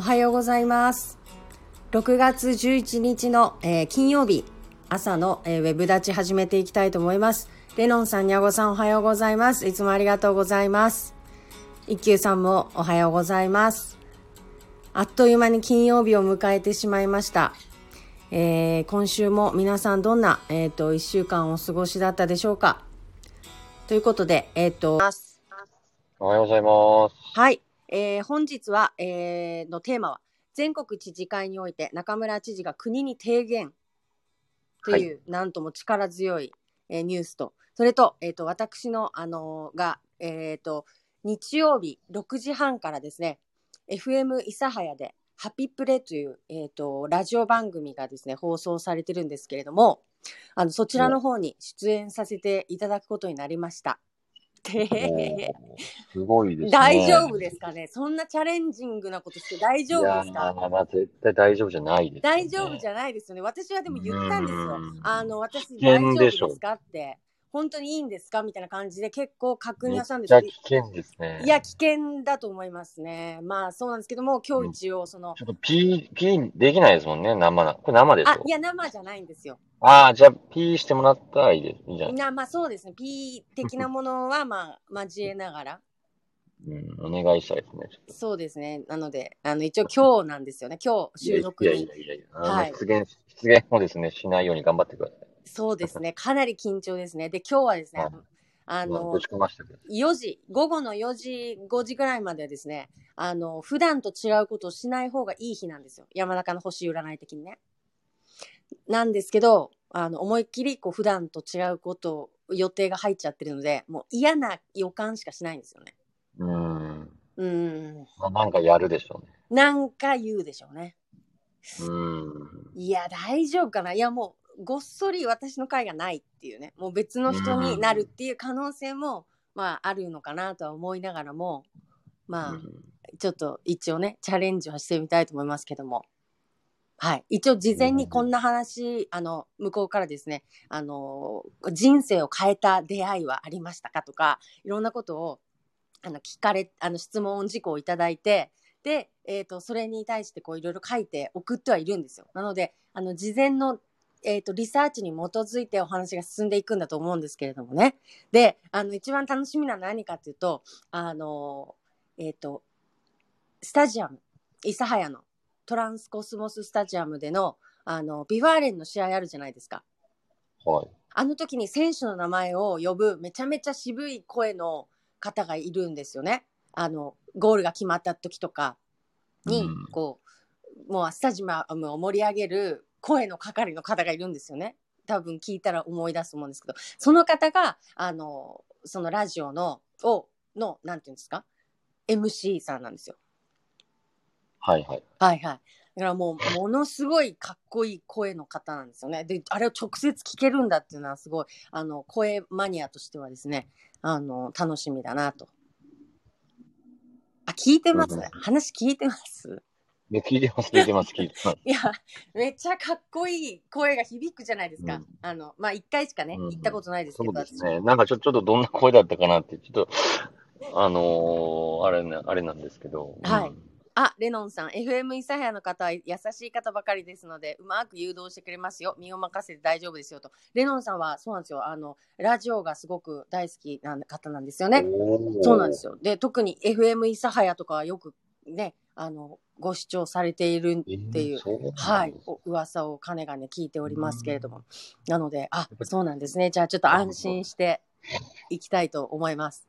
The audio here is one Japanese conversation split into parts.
おはようございます。6月11日の、えー金曜日朝の、えーウェブ立ち始めていきたいと思います。レノンさん、ニャゴさんおはようございます。いつもありがとうございます。一休さんもおはようございます。あっという間に金曜日を迎えてしまいました。えー今週も皆さんどんな、えっ、と、1週間お過ごしだったでしょうかということで、えっ、と、おはようございます。はい、えー本日は、えーのテーマは全国知事会において中村知事が国に提言という、なんとも力強い、えーニュースとそれと,、えー、と私の、あのーが、えー、と日曜日6時半からですね FM 諫早で「ハピプレ」という、えー、とラジオ番組がですね放送されてるんですけれどもあのそちらの方に出演させていただくことになりました。ですごいですね。大丈夫ですかねそんなチャレンジングなことして大丈夫ですいやかーまあ絶対大丈夫じゃないです、ね。大丈夫じゃないですよね。私はでも言ったんですようん。あの、私危大丈夫険ですか？って。本当にいいんですか？みたいな感じで結構確認したんですけ危険ですね。ど、いや、危険だと思いますね。まあ、そうなんですけども、今日一応、その、ちょっとピー、ピーできないですもんね、生な。これ生でしょ、あいや、生じゃないんですよ。ああ、じゃあ、ピーしてもらったらいいです。いいんじゃないなまあ、そうですね。P 的なものは、まあ、交えながら。うん、お願いしたいですね。そうですね。なので、あの、一応今日なんですよね。今日収録いやいに。やいやいや、はい出現、出現をですね、しないように頑張ってください。そうですね。かなり緊張ですね。で、今日はですねはい、あのまあぶ、ち込ましてくださ4時、午後の4時、5時ぐらいまではですね、あの、普段と違うことをしない方がいい日なんですよ。山中の星占い的にね。なんですけど、あの、思いっきり、こう、普段と違うことを、予定が入っちゃってるので、もう嫌な予感しかしないんですよね。い。うん。うーん。まあ、なんかやるでしょうね。なんか言うでしょうね。うん。いや、大丈夫かないや、もう、ごっそり私の回がないっていうね、もう別の人になるっていう可能性も、まあ、あるのかなとは思いながらも、まあ、うんちょっと一応ね、チャレンジはしてみたいと思いますけども。はい。一応事前にこんな話、あの、向こうからですね、あの、人生を変えた出会いはありましたかとか、いろんなことを、あの、聞かれ、あの、質問事項をいただいて、で、えっ、と、それに対してこういろいろ書いて送ってはいるんですよ。なので、あの、事前の、えっ、と、リサーチに基づいてお話が進んでいくんだと思うんですけれどもね。で、あの、一番楽しみなのは何かっていうと、あの、えっ、と、スタジアム、諫早のトランスコスモススタジアムでの、あの、 V・ファーレンの試合あるじゃないですか。はい。あの時に選手の名前を呼ぶめちゃめちゃ渋い声の方がいるんですよね。あの、ゴールが決まった時とかに、うんこう、もうスタジアムを盛り上げる声の係の方がいるんですよね。多分聞いたら思い出すと思うんですけど、その方が、あの、そのラジオの、を、の、なんていうんですか ?MC さんなんですよ。はいはい。はいはい。だからもう、ものすごいかっこいい声の方なんですよね。で、あれを直接聞けるんだっていうのはすごい、あの、声マニアとしてはですね、あの、楽しみだなと。あ、聞いてます？うん話聞いてます？いや聞いてます、聞いてます、聞いてます。いや、めっちゃかっこいい声が響くじゃないですか。うんあの、まあ、一回しかね、うん行ったことないですけそど、うですね。なんかちょ、ちょっとどんな声だったかなって、ちょっと、あのー、あれね、あれなんですけど。はいうんあ、レノンさん、FM 諫早の方は優しい方ばかりですので、うまく誘導してくれますよ。身を任せて大丈夫ですよと。レノンさんは、そうなんですよ。あの、ラジオがすごく大好きな方なんですよね。そうなんですよ。で、特に FM 諫早とかはよくね、あの、ご視聴されているっていう、えーはい、お噂をかねがね聞いておりますけれども。なので、あ、そうなんですね。じゃあちょっと安心していきたいと思います。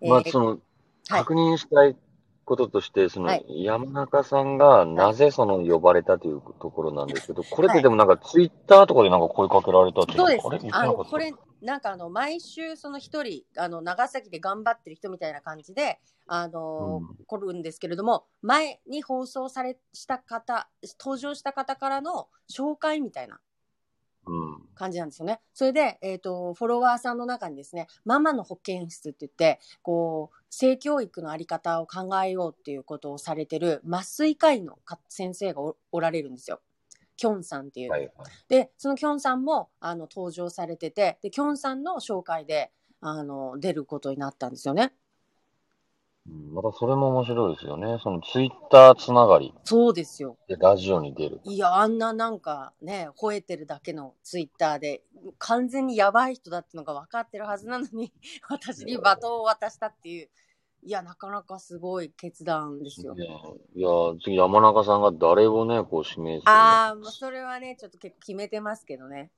まあ、えーその、はい確認したいこととして、その、はい。山中さんがなぜその呼ばれたというところなんですけど、これってでもなんかツイッターとかでなんか声かけられたっていうそうです。あれ？あなかった？のこれなんかあの毎週その一人あの長崎で頑張ってる人みたいな感じであの、うん。来るんですけれども前に放送されした方登場した方からの紹介みたいなうん。感じなんですよね。それで、えっ、と、フォロワーさんの中にですね、ママの保健室って言って、こう、性教育のあり方を考えようっていうことをされてる麻酔科医のか先生がおおられるんですよ。キョンさんっていう。はいはい。で、そのキョンさんもあの登場されてて、で、キョンさんの紹介であの出ることになったんですよね。うんまたそれも面白いですよね。そのツイッターつながりそうですよ。でラジオに出る。いや、あんななんかね、吠えてるだけのツイッターで、完全にやばい人だってのが分かってるはずなのに、私にバトンを渡したっていう、いや、なかなかすごい決断ですよい。や、いや次山中さんが誰をね、こう指名するのああ、もうそれはね、ちょっと結構決めてますけどね。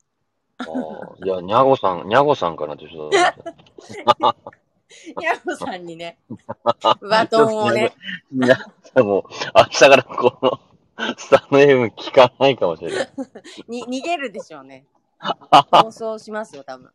あーいや、にゃごさん、にゃごさんかなってちょっと思って。ヤゴさんにね、バトンをね、いや、でも、明日からこの、スタンド FM 聞かないかもしれない。に逃げるでしょうね。放送しますよ、多分。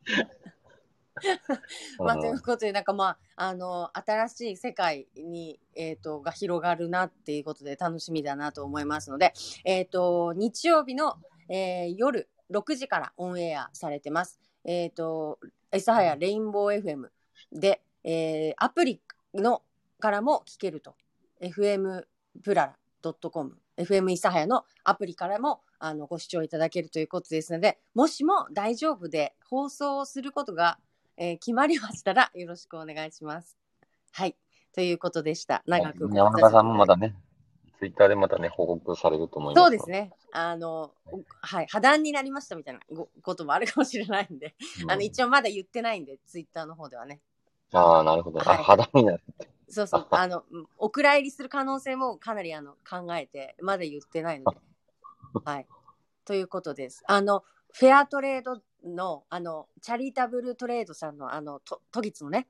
まあ、ということで、なんかまあ、あの、新しい世界に、えっ、と、が広がるなっていうことで楽しみだなと思いますので、えっ、と、日曜日の、えー夜6時からオンエアされてます。えっ、と、エサハヤレインボー FM で、えーアプリのからも聞けると。FM プララ .com、FM イサハヤのアプリからもあのご視聴いただけるということですので、もしも大丈夫で放送をすることが、えー決まりましたらよろしくお願いします。はい。ということでした。長く山中さんもまだね、ツイッターでまたね、報告されると思います。そうです。ね。あの、おはい、破談になりましたみたいなごこともあるかもしれないんで、あの、一応まだ言ってないんで、ツイッターの方ではね。ああ、なるほど。はいあ、肌になる。そうそう、あの、うんお蔵入りする可能性もかなりあの考えて、まだ言ってないので。はい。ということです。あの、フェアトレードの、あの、チャリタブルトレードさんの、あの、と都議のね、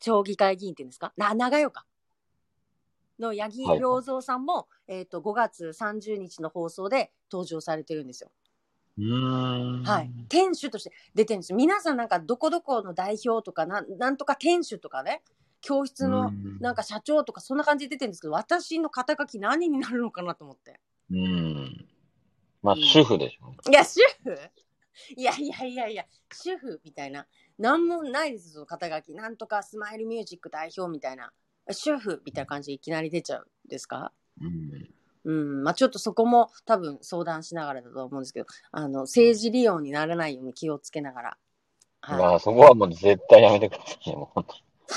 町議会議員っていうんですか？な、長岡の八木はい良三さんも、えっ、と、5月30日の放送で登場されてるんですよ。はい。店主として出てるんですよ。皆さんなんかどこどこの代表とかなん、なんとか店主とかね、教室のうんなんか社長とかそんな感じで出てるんですけど、私の肩書き何になるのかなと思って。うん。まあ、うん主婦でしょ。いや、主婦？いやいやいやいや、主婦みたいな。なんもないですよ、その肩書き。なんとかスマイルミュージック代表みたいな。主婦みたいな感じでいきなり出ちゃうんですか？うん。うん、まあちょっとそこも多分相談しながらだと思うんですけど、あの、政治利用にならないように気をつけながら。はいまあ、そこはもう絶対やめてくださいね、もう本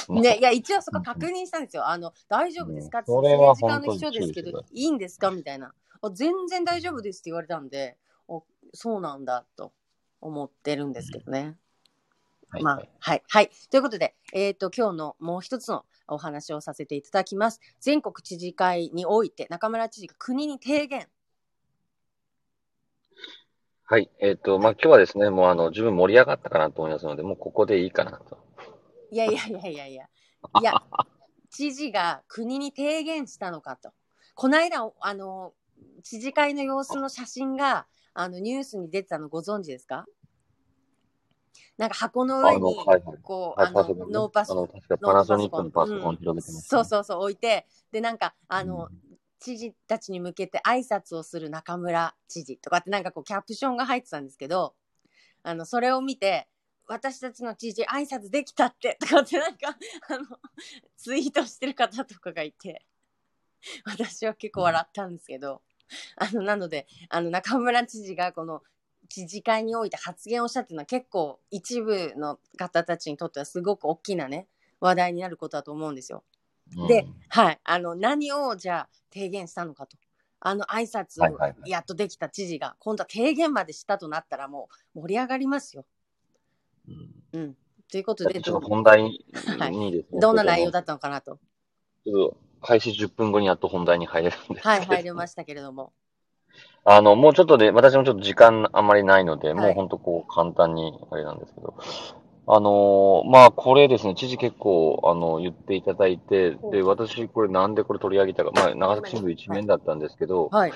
当に。ね、いや、一応そこ確認したんですよ。あの、大丈夫ですか？って、うんそれは政治家の人ですけどいいんですか？みたいな。あ全然大丈夫ですって言われたんで、おそうなんだと思ってるんですけどね。はい。まあ、はい、はい。ということで、えっ、と、今日のもう一つのお話をさせていただきます。全国知事会において、中村知事が国に提言。はい。えっ、と、まあ、今日はですね、もうあの、十分盛り上がったかなと思いますので、もうここでいいかなと。いやいやいやいやいや。いや、知事が国に提言したのかと。この間、あの、知事会の様子の写真が、あの、ニュースに出てたのご存知ですか？なんか箱の上に。こう、はい、あの。ノーパソあの、確かパナソニックのパソコン広げてます、ね。そうそうそう、置いて、で、なんか、あの、うん。知事たちに向けて挨拶をする中村知事とかってなんかこうキャプションが入ってたんですけど、あの、それを見て、私たちの知事挨拶できたってとかってなんか、あの、ツイートしてる方とかがいて、私は結構笑ったんですけど、あの、なので、あの、中村知事がこの知事会において発言をしたっていうのは結構一部の方たちにとってはすごく大きなね、話題になることだと思うんですよ。うんで、はい、あの何をじゃあ提言したのかと。あの挨拶をはいはいはいやっとできた知事が、今度は提言までしたとなったらもう盛り上がりますよ。うんうん。ということで、ちょっとど本題にはいですね。どんな内容だっったのかなと。ちょっと開始10分後にやっと本題に入れるんです。はい、入りましたけれども。あの、もうちょっとで、私もちょっと時間あんまりないので、はいもう本当こう簡単にあれなんですけど、あのーまあこれですね、知事結構あの言っていただいて、で、私これなんでこれ取り上げたか、まあ長崎新聞一面だったんですけど、はい。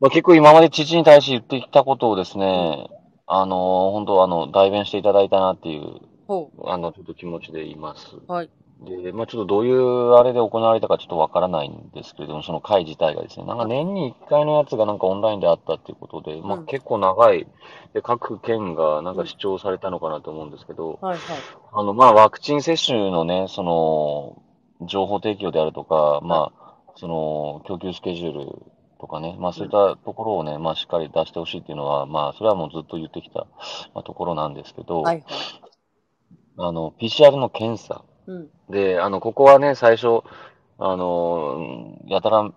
まあ結構今まで知事に対して言ってきたことをですね、あのー本当あの、代弁していただいたなっていう、ほあの、ちょっと気持ちで言います。う。はい。で、まあちょっとどういうあれで行われたかちょっとわからないんですけれども、その会自体がですね、なんか年に1回のやつがなんかオンラインであったっていうことで、まあうん結構長い、で、各県がなんか主張されたのかなと思うんですけど、はい。はい。あの、まあワクチン接種のね、その、情報提供であるとか、まあ、その、供給スケジュールとかね、まあそういったところをね、まあしっかり出してほしいっていうのは、まあそれはもうずっと言ってきた、まあ、ところなんですけど、はい。あの、PCR の検査、うん。で、あの、ここはね、最初、あの、やたら、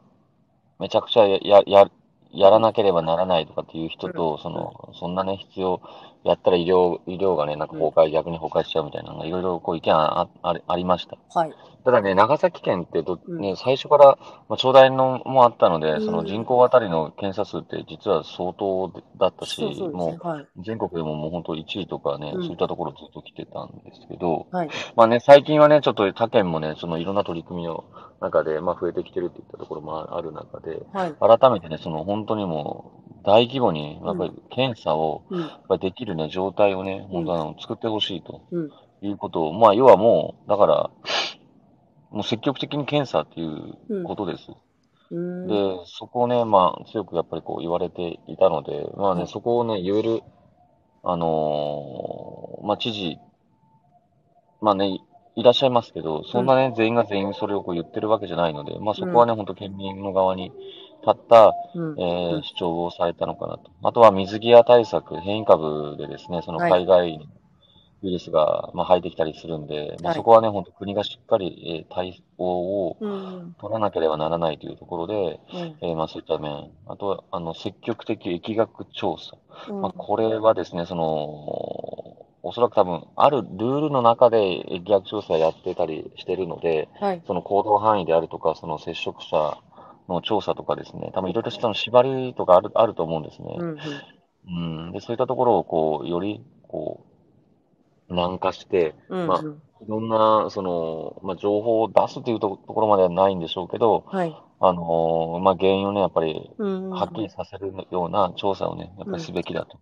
めちゃくちゃや、や、ややらなければならないとかっていう人と、その、そんなね、必要、やったら医療、医療がね、なんか崩壊、逆に崩壊しちゃうみたいなのが、いろいろこう意見あ、あ、ありました。はい。ただね、長崎県ってど、うんね、最初から、まあ、長大のもあったので、うんその人口あたりの検査数って実は相当だったし、そうそうですもね。はい。う全国でももう本当1位とかね、うんそういったところずっと来てたんですけど、はい。まあね、最近はね、ちょっと他県もね、そのいろんな取り組みの中で、まあ増えてきてるっていったところもある中で、はい。改めてね、その本当にもう大規模に、やっぱり検査を、うん。やっぱりできるね、状態をね、本当あの、作ってほしいとうん。いうことを、まあ要はもう、だから、もう積極的に検査っていうことです。うん。で、そこをね、まあ強くやっぱりこう言われていたので、まあね、はいそこをね、言える、あのーまあ知事、まあね、いいらっしゃいますけど、そんなね、全員が全員それをこう言ってるわけじゃないので、まあそこはね、本当県民の側に立った、うん。えーうん主張をされたのかなと。あとは水際対策、変異株でですね、そのはい海外にウイルスが、まあ、入ってきたりするんで、まあ、はいそこはね、本当国がしっかり、えー対応をうん。取らなければならないというところで、うん。えーまあそういった面、あとは、あの、積極的疫学調査。うんまあ、これはですね、その、おそらく多分、あるルールの中で疫学調査やってたりしてるので、はい。その行動範囲であるとか、その接触者の調査とかですね、多分いろいろしたの縛りとかあるあると思うんですね。うん。うん、で、そういったところを、こう、より、こう、軟化して、うん。まあうん。いろんな、その、まあ、情報を出すというとところまではないんでしょうけど、はい。あのーまあ、原因をね、やっぱり、うん。はっきりさせるような調査をね、やっぱうんりすべきだと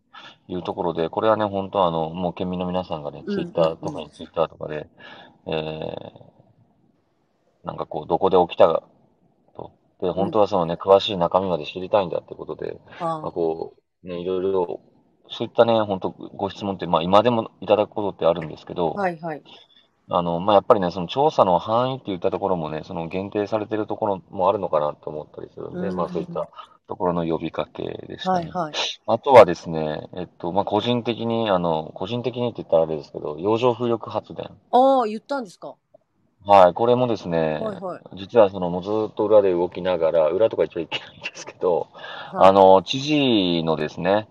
いうところで、これはね、本当あの、もう県民の皆さんがね、うんツイッターとかにツイッターとかで、えー、なんかこう、どこで起きた。で、本当はそのね、詳しい中身まで知りたいんだってことで、まあ、あこう、ね、いろいろ、そういったね、本当ご質問って、まあ、今でもいただくことってあるんですけど、あ。はい。はい。あの、まあ、やっぱりね、その調査の範囲って言ったところもね、その限定されてるところもあるのかなと思ったりするんで、うんまあ、そういったところの呼びかけでしたね。はい。はい。あとはですね、えっと、まあ、個人的に、あの、個人的にって言ったらあれですけど、洋上風力発電。ああ、言ったんですか？はい、これもですね、はいはい。実はその、もうずっと裏で動きながら、裏とか言っちゃいけないんですけど、はい。あの、知事のですね、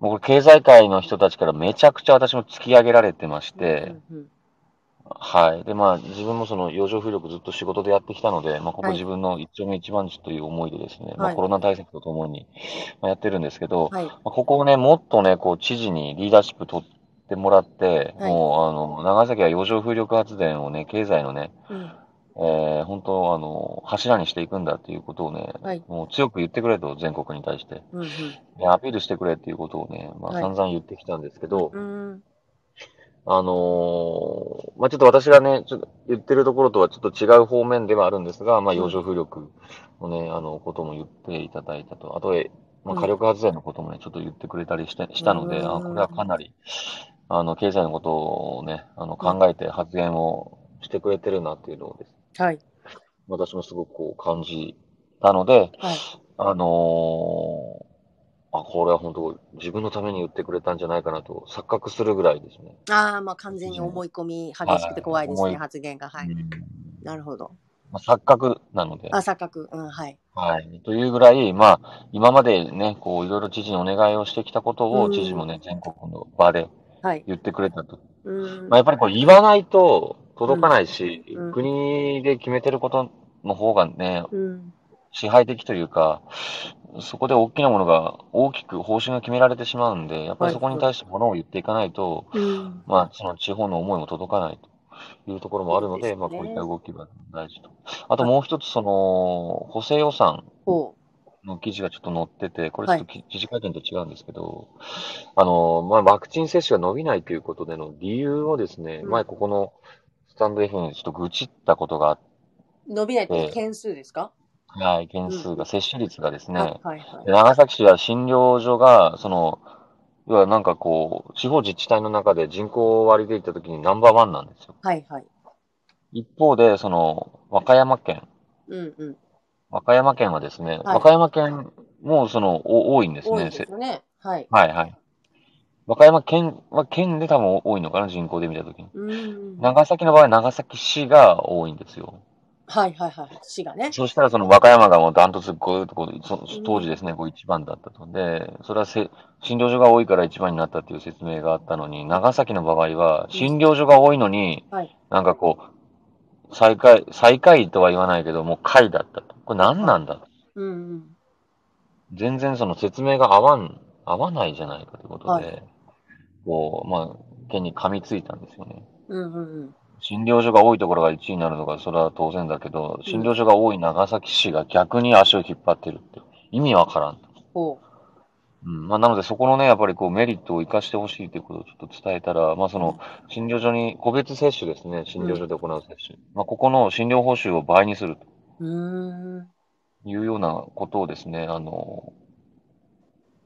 もうこれ経済界の人たちからめちゃくちゃ私も突き上げられてまして、うんうんはい。で、まあ、自分もその、洋上風力ずっと仕事でやってきたので、まあ、ここはい。自分の一丁目一番地という思いでですね、まあ、はいコロナ対策とともに、まあ、やってるんですけど、はい。まあここをね、もっとね、こう、知事にリーダーシップ取ってもらって、はいもう、あの、長崎は洋上風力発電をね、経済のね、うん。えー、本当、あの、柱にしていくんだっていうことをね、はいもう強く言ってくれと、全国に対して。うん。うん。でアピールしてくれっていうことをね、まあ、はい散々言ってきたんですけど、うん。あのーまあ、ちょっと私がね、ちょっと言ってるところとはちょっと違う方面ではあるんですが、まあ、うん洋上風力のね、あの、ことも言っていただいたと。あと、えまあ、うん火力発電のこともね、ちょっと言ってくれたりして、したので、うんあ、これはかなり、あの、経済のことをね、あの、考えて発言をしてくれてるなっていうのをです。はい。私もすごくこう感じたので、はい。あのーあ、これは本当自分のために言ってくれたんじゃないかなと錯覚するぐらいですね。ああ、まあ完全に思い込み激しくて怖いですね、はい発言が。はい。うんなるほど。まあ、錯覚なので。あ、錯覚。うん、はい。はい。というぐらい、まあ、今までね、こう、いろいろ知事にお願いをしてきたことを、うん知事もね、全国の場ではい。言ってくれたと。うん。まあ、やっぱりこう、言わないと届かないし、うん国で決めてることの方がね、うん。支配的というか、そこで大きなものが、大きく方針が決められてしまうんで、やっぱりそこに対してものを言っていかないと、うん。まあ、その地方の思いも届かないというところもあるので、まあ、こういった動きが大事と。あともう一つ、その、補正予算ほの記事がちょっと載ってて、これちょっとき記事会見と違うんですけど、あの、まあ、ワクチン接種が伸びないということでの理由をですね、うん前ここのスタンド F にちょっと愚痴ったことがあっう。伸びないってええ件数ですかて、はい、件数が、接種率がですね、あはいはいで。長崎市は診療所が、その、要はなんかこう、地方自治体の中で人口割りで言ったときにナンバーワンなんですよ。はいはい。一方で、その、和歌山県、うんうん。和歌山県はですね、はい和歌山県もその、お多いんですね。多いですよね。はい。せはいはい。和歌山県は県で多分多いのかな、人口で見たときに。うん。長崎の場合は長崎市が多いんですよ。はいはいはい。市がね。そしたらその和歌山がもうダントツこういうところ、そ当時ですね、こう一番だったと。で、それはせ診療所が多いから一番になったっていう説明があったのに、長崎の場合は診療所が多いのに、はい。なんかこう、最下位、最下位とは言わないけど、もう下位だったと。これ何なんだ？と。うんうん。全然その説明が合わん、合わないじゃないかということで、はいこう、まあ、県に噛みついたんですよね。うんうんうん。診療所が多いところが1位になるのが、それは当然だけど、診療所が多い長崎市が逆に足を引っ張ってるって、意味わからん。ほうん。まあ、なのでそこのね、やっぱりこうメリットを活かしてほしいということをちょっと伝えたら、まあその、診療所に、個別接種ですね、診療所で行う接種。まあ、ここの診療報酬を倍にするう。いうようなことをですね、あの、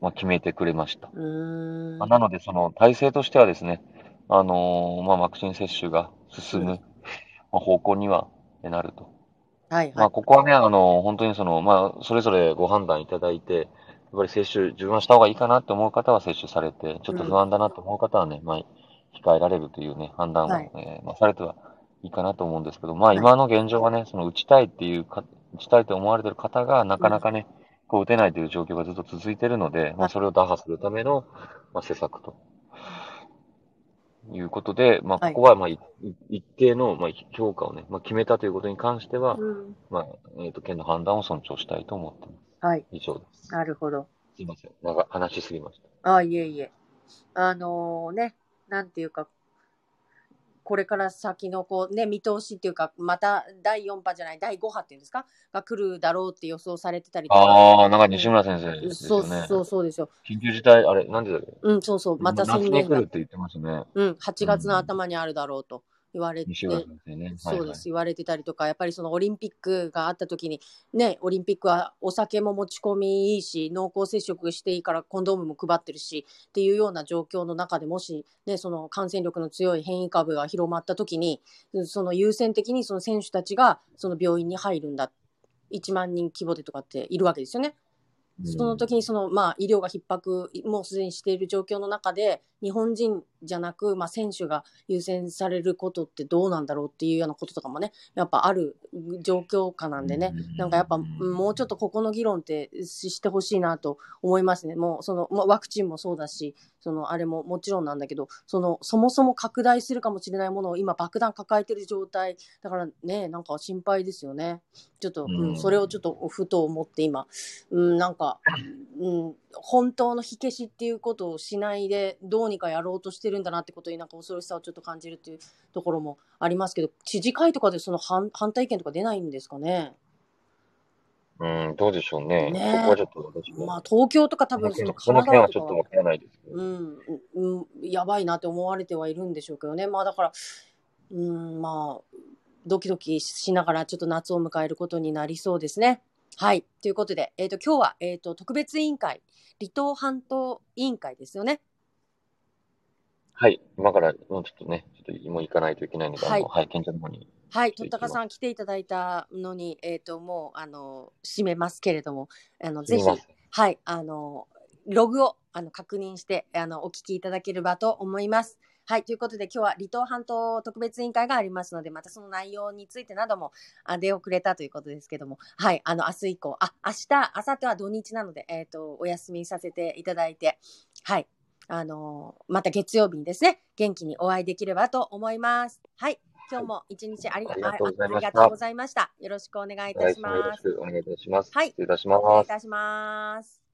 まあ、決めてくれました。まあ、なので、その体制としてはですね、あのーまあ、ワクチン接種が進む、うんまあ、方向にはなると。はいはい。まあ、ここはね、あの本当にその、まあ、それぞれご判断いただいて、やっぱり接種、自分はした方がいいかなって思う方は接種されて、ちょっと不安だなと思う方はね、まあ、控えられるというね、判断を、はいえーまあ、されてはいいかなと思うんですけど、まあ、い今の現状はね、その打ちたいっていうか、打ちたいと思われてる方が、なかなかね、こう打てないという状況がずっと続いているので、まあ、それを打破するための、まあ、施策と。いうことで、まあ、はいここは、まあ、い一定の、まあ、評価をね、まあ、決めたということに関しては、うん。まあ、えっ、と、県の判断を尊重したいと思ってます。はい。以上です。なるほど。すいません。なんか話しすぎました。あ、いえいえ。あのね、なんていうか、これから先のこうね、見通しっていうか、また第4波じゃない、第5波っていうんですか、が来るだろうって予想されてたりとか。ああ、なんか西村先生ですそうよね。そうそうですよ。緊急事態、あれ、なんでだっけうん、そうそう。また夏宣言がに来るっ、て言ってますね。うん、8月の頭にあるだろうと言われて、ね。そうです、言われてたりとか、やっぱりそのオリンピックがあった時に、ね、オリンピックはお酒も持ち込みいいし、濃厚接触していいからコンドームも配ってるしっていうような状況の中でもし、ね、その感染力の強い変異株が広まった時に、その優先的にその選手たちがその病院に入るんだ。1万人規模でとかっているわけですよね。はい、その時にその、まあ、医療が逼迫、もうすでにしている状況の中で、日本人じゃなく、まあ、選手が優先されることってどうなんだろうっていうようなこととかもね、やっぱある状況下なんでね、なんかやっぱ、もうちょっとここの議論ってししてほしいなと思いますね。もう、その、まあ、ワクチンもそうだし、その、あれももちろんなんだけど、その、そもそも拡大するかもしれないものを今爆弾抱えてる状態、だからね、なんか心配ですよね。ちょっと、うん、うん。それをちょっとふと思って今、うん、なんか、うん、本当の火消しっていうことをしないでどうにかやろうとしてるんだなってことになんか恐ろしさをちょっと感じるっていうところもありますけど知事会とかでその反反対意見とか出ないんですかね？うん、どうでしょうね。ねそこはちょっと私も。まあ東京とか多分そのその件はちょっとわからないですけど。うん、うん、やばいなって思われてはいるんでしょうけどね。まあだから、うん、まあ、ドキドキしながらちょっと夏を迎えることになりそうですね。はい。ということで、えっ、と、今日は、えっ、と、特別委員会、離島半島委員会ですよね。はい。今から、もうちょっとね、ちょっともう行かないといけないので、はいはい、県庁の方に。はい。とったかさん来ていただいたのに、えっ、と、もう、あの、締めますけれども、あの、ぜひはい、あの、ログをあの確認して、あの、お聞きいただければと思います。はい、ということで今日は離島半島特別委員会がありますので、またその内容についてなどもあ出遅れたということですけども、はい、あの、明日以降、あ、明日、明後日は土日なので、えっ、と、お休みさせていただいて、はい、あのまた月曜日にですね、元気にお会いできればと思います。はい、今日も一日あり,、ありがとうございありがとうございました。よろしくお願いいたし来週もよろます。しくお願いいたします。はい失礼いたし失礼ます。いたします。